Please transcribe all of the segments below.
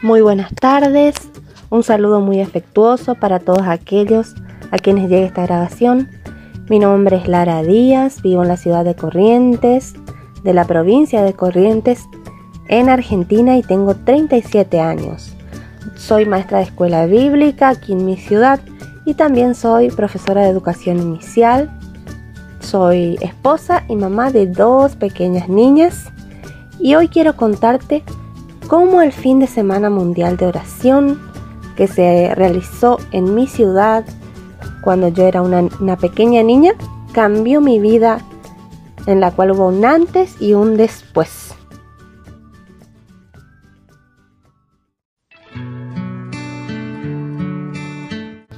Muy buenas tardes, un saludo muy afectuoso para todos aquellos a quienes llegue esta grabación. Mi nombre es Lara Díaz, vivo en la ciudad de Corrientes, de la provincia de Corrientes, en Argentina y tengo 37 años. Soy maestra de escuela bíblica aquí en mi ciudad y también soy profesora de educación inicial. Soy esposa y mamá de dos pequeñas niñas y hoy quiero contarte cómo el fin de semana mundial de oración que se realizó en mi ciudad cuando yo era una, una, pequeña niña cambió mi vida en la cual hubo un antes y un después.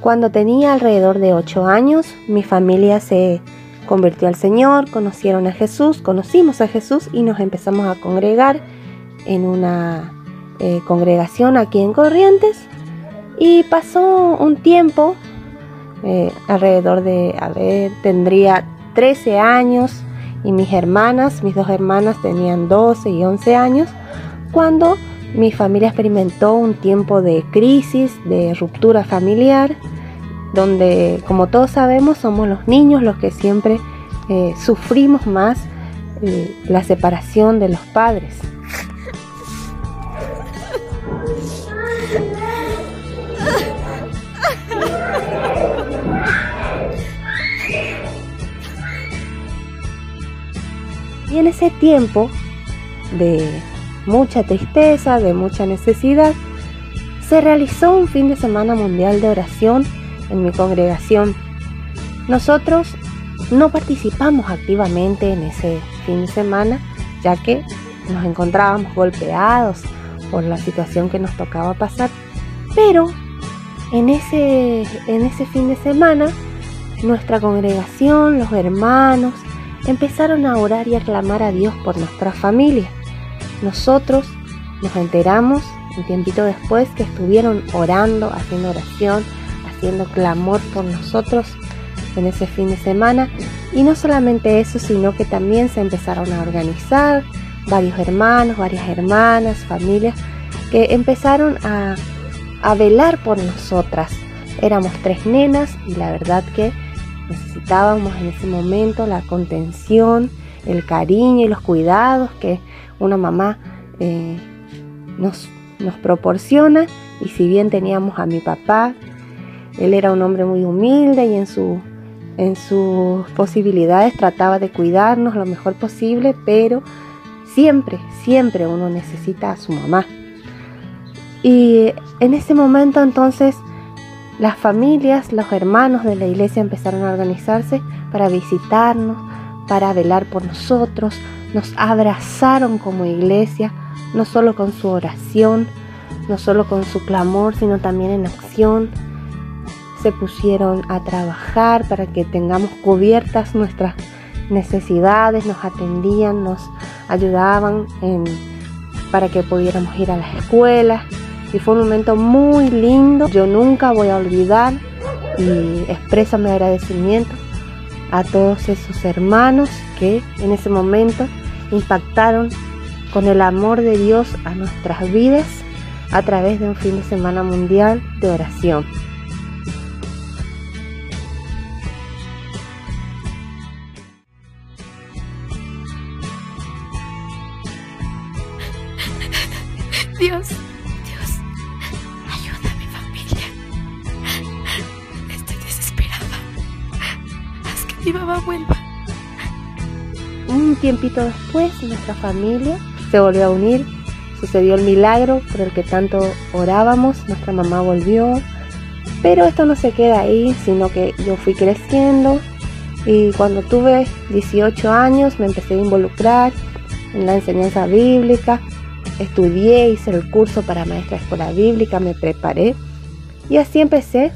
Cuando tenía alrededor de 8 años, mi familia se convirtió al Señor, conocieron a Jesús, conocimos a Jesús y nos empezamos a congregar en una eh, congregación aquí en Corrientes y pasó un tiempo, eh, alrededor de, a ver, tendría 13 años y mis hermanas, mis dos hermanas tenían 12 y 11 años, cuando mi familia experimentó un tiempo de crisis, de ruptura familiar, donde como todos sabemos somos los niños los que siempre eh, sufrimos más la separación de los padres. Y en ese tiempo de mucha tristeza, de mucha necesidad, se realizó un fin de semana mundial de oración en mi congregación. Nosotros no participamos activamente en ese fin de semana, ya que nos encontrábamos golpeados por la situación que nos tocaba pasar, pero en ese, en ese fin de semana nuestra congregación, los hermanos, empezaron a orar y a clamar a Dios por nuestra familia. Nosotros nos enteramos un tiempito después que estuvieron orando, haciendo oración, haciendo clamor por nosotros en ese fin de semana. Y no solamente eso, sino que también se empezaron a organizar varios hermanos, varias hermanas, familias, que empezaron a, a velar por nosotras. Éramos tres nenas y la verdad que necesitábamos en ese momento la contención, el cariño y los cuidados que una mamá eh, nos, nos proporciona. Y si bien teníamos a mi papá, él era un hombre muy humilde y en, su, en sus posibilidades trataba de cuidarnos lo mejor posible, pero siempre, siempre uno necesita a su mamá. Y en ese momento entonces las familias, los hermanos de la iglesia empezaron a organizarse para visitarnos, para velar por nosotros, nos abrazaron como iglesia, no solo con su oración, no solo con su clamor, sino también en acción. Se pusieron a trabajar para que tengamos cubiertas nuestras necesidades, nos atendían, nos ayudaban para que pudiéramos ir a las escuelas, y fue un momento muy lindo. Yo nunca voy a olvidar y expreso mi agradecimiento a todos esos hermanos que en ese momento impactaron con el amor de Dios a nuestras vidas a través de un fin de semana mundial de oración. Tiempito después, nuestra familia se volvió a unir. Sucedió el milagro por el que tanto orábamos. Nuestra mamá volvió. Pero esto no se queda ahí, sino que yo fui creciendo. Y cuando tuve 18 años me empecé a involucrar en la enseñanza bíblica. Estudié, hice el curso para maestra de escuela bíblica, me preparé. Y así empecé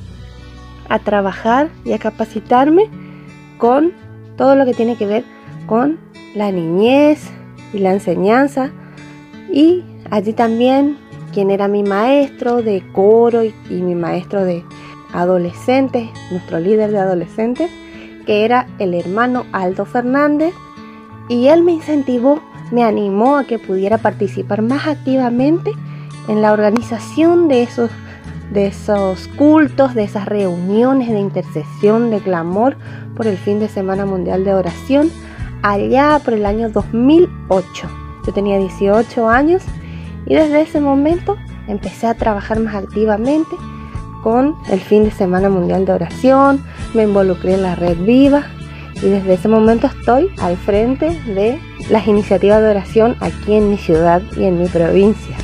a trabajar y a capacitarme con todo lo que tiene que ver con la niñez y la enseñanza. Y allí también quien era mi maestro de coro y, mi maestro de adolescentes, nuestro líder de adolescentes, que era el hermano Aldo Fernández. Y él me incentivó, me animó a que pudiera participar más activamente en la organización de esos, de esos cultos, de esas reuniones de intercesión, de clamor por el fin de Semana Mundial de Oración, allá por el año 2008. Yo tenía 18 años y desde ese momento empecé a trabajar más activamente con el fin de Semana Mundial de Oración, me involucré en la red viva y desde ese momento estoy al frente de las iniciativas de oración aquí en mi ciudad y en mi provincia.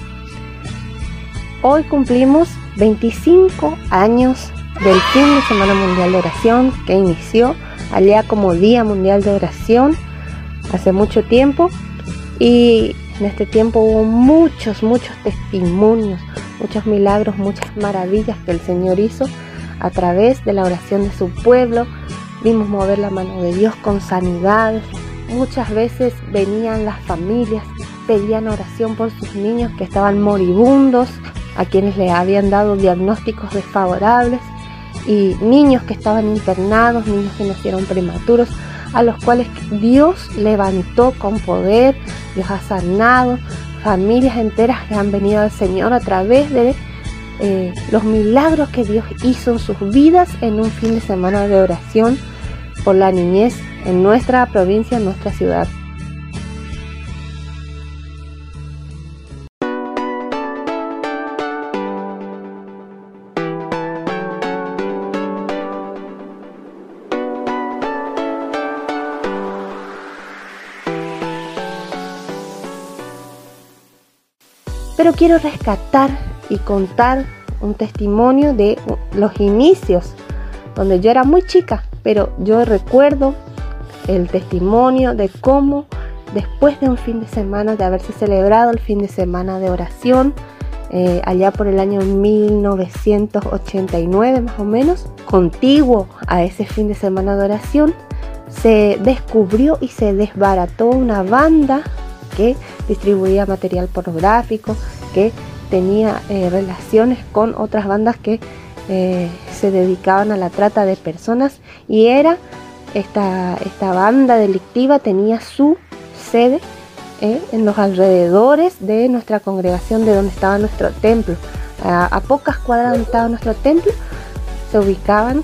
Hoy cumplimos 25 años del fin de Semana Mundial de Oración que inició allá como Día Mundial de Oración hace mucho tiempo y en este tiempo hubo muchos, muchos testimonios, muchos milagros, muchas maravillas que el Señor hizo a través de la oración de su pueblo. Vimos mover la mano de Dios con sanidades. Muchas veces venían las familias, pedían oración por sus niños que estaban moribundos, a quienes le habían dado diagnósticos desfavorables y niños que estaban internados, niños que nacieron prematuros a los cuales Dios levantó con poder, Dios ha sanado, familias enteras que han venido al Señor a través de eh, los milagros que Dios hizo en sus vidas en un fin de semana de oración por la niñez en nuestra provincia, en nuestra ciudad. Pero quiero rescatar y contar un testimonio de los inicios, donde yo era muy chica, pero yo recuerdo el testimonio de cómo después de un fin de semana, de haberse celebrado el fin de semana de oración, eh, allá por el año 1989 más o menos, contiguo a ese fin de semana de oración, se descubrió y se desbarató una banda que distribuía material pornográfico, que tenía eh, relaciones con otras bandas que eh, se dedicaban a la trata de personas y era esta, esta banda delictiva tenía su sede eh, en los alrededores de nuestra congregación de donde estaba nuestro templo. A, pocas cuadras donde estaba nuestro templo se ubicaban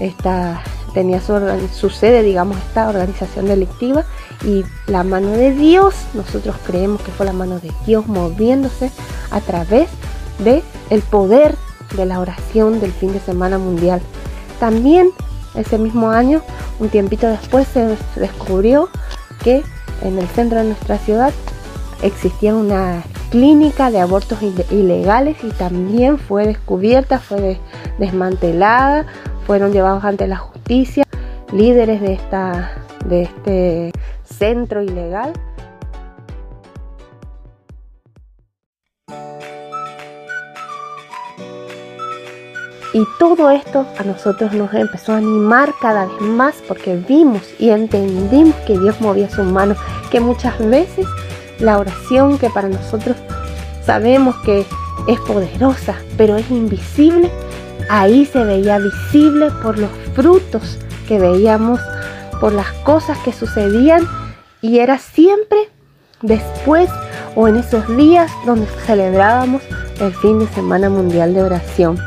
esta, tenía su, sede, digamos, esta organización delictiva y la mano de Dios, nosotros creemos que fue la mano de Dios moviéndose a través de el poder de la oración del fin de semana mundial. También ese mismo año, un tiempito después, se descubrió que en el centro de nuestra ciudad existía una clínica de abortos ilegales y también fue descubierta, fue desmantelada, fueron llevados ante la justicia líderes de esta de este centro ilegal. Y todo esto a nosotros nos empezó a animar cada vez más porque vimos y entendimos que Dios movía su mano, que muchas veces la oración que para nosotros sabemos que es poderosa, pero es invisible, ahí se veía visible por los frutos que veíamos por las cosas que sucedían y era siempre después o en esos días donde celebrábamos el fin de semana mundial de oración.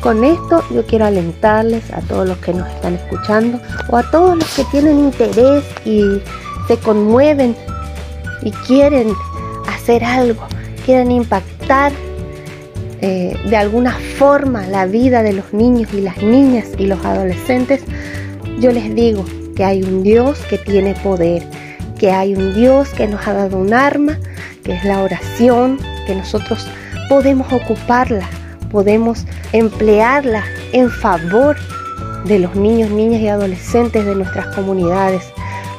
Con esto yo quiero alentarles a todos los que nos están escuchando o a todos los que tienen interés y se conmueven y quieren hacer algo, quieren impactar eh, de alguna forma la vida de los niños y las niñas y los adolescentes, yo les digo, que hay un Dios que tiene poder, que hay un Dios que nos ha dado un arma, que es la oración, que nosotros podemos ocuparla, podemos emplearla en favor de los niños, niñas y adolescentes de nuestras comunidades.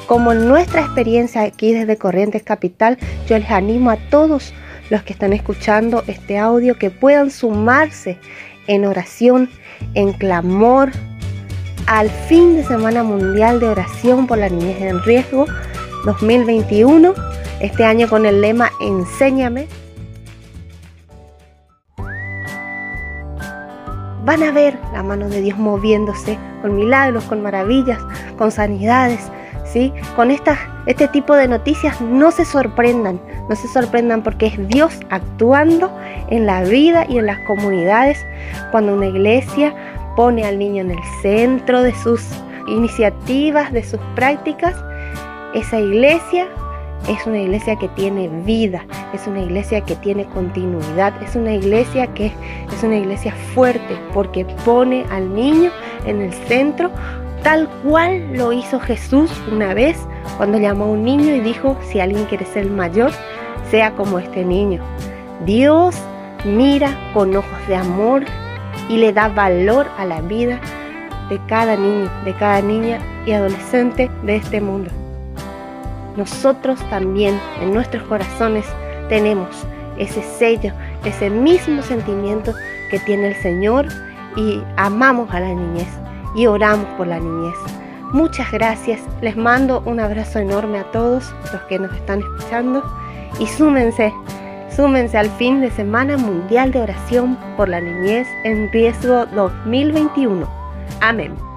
Como en nuestra experiencia aquí desde Corrientes Capital, yo les animo a todos los que están escuchando este audio que puedan sumarse en oración, en clamor, al fin de Semana Mundial de Oración por la Niñez en Riesgo 2021, este año con el lema Enséñame. Van a ver la mano de Dios moviéndose con milagros, con maravillas, con sanidades, con este tipo de noticias, no se sorprendan, no se sorprendan porque es Dios actuando en la vida y en las comunidades cuando una iglesia pone al niño en el centro de sus iniciativas, de sus prácticas. Esa iglesia es una iglesia que tiene vida, es una iglesia que tiene continuidad, es una iglesia que es una iglesia fuerte porque pone al niño en el centro tal cual lo hizo Jesús una vez cuando llamó a un niño y dijo, si alguien quiere ser mayor, sea como este niño. Dios mira con ojos de amor y le da valor a la vida de cada niño, de cada niña y adolescente de este mundo. Nosotros también en nuestros corazones tenemos ese sello, ese mismo sentimiento que tiene el Señor y amamos a la niñez y oramos por la niñez. Muchas gracias, les mando un abrazo enorme a todos los que nos están escuchando y súmense, súmense al fin de Semana Mundial de Oración por la Niñez en Riesgo 2021. Amén.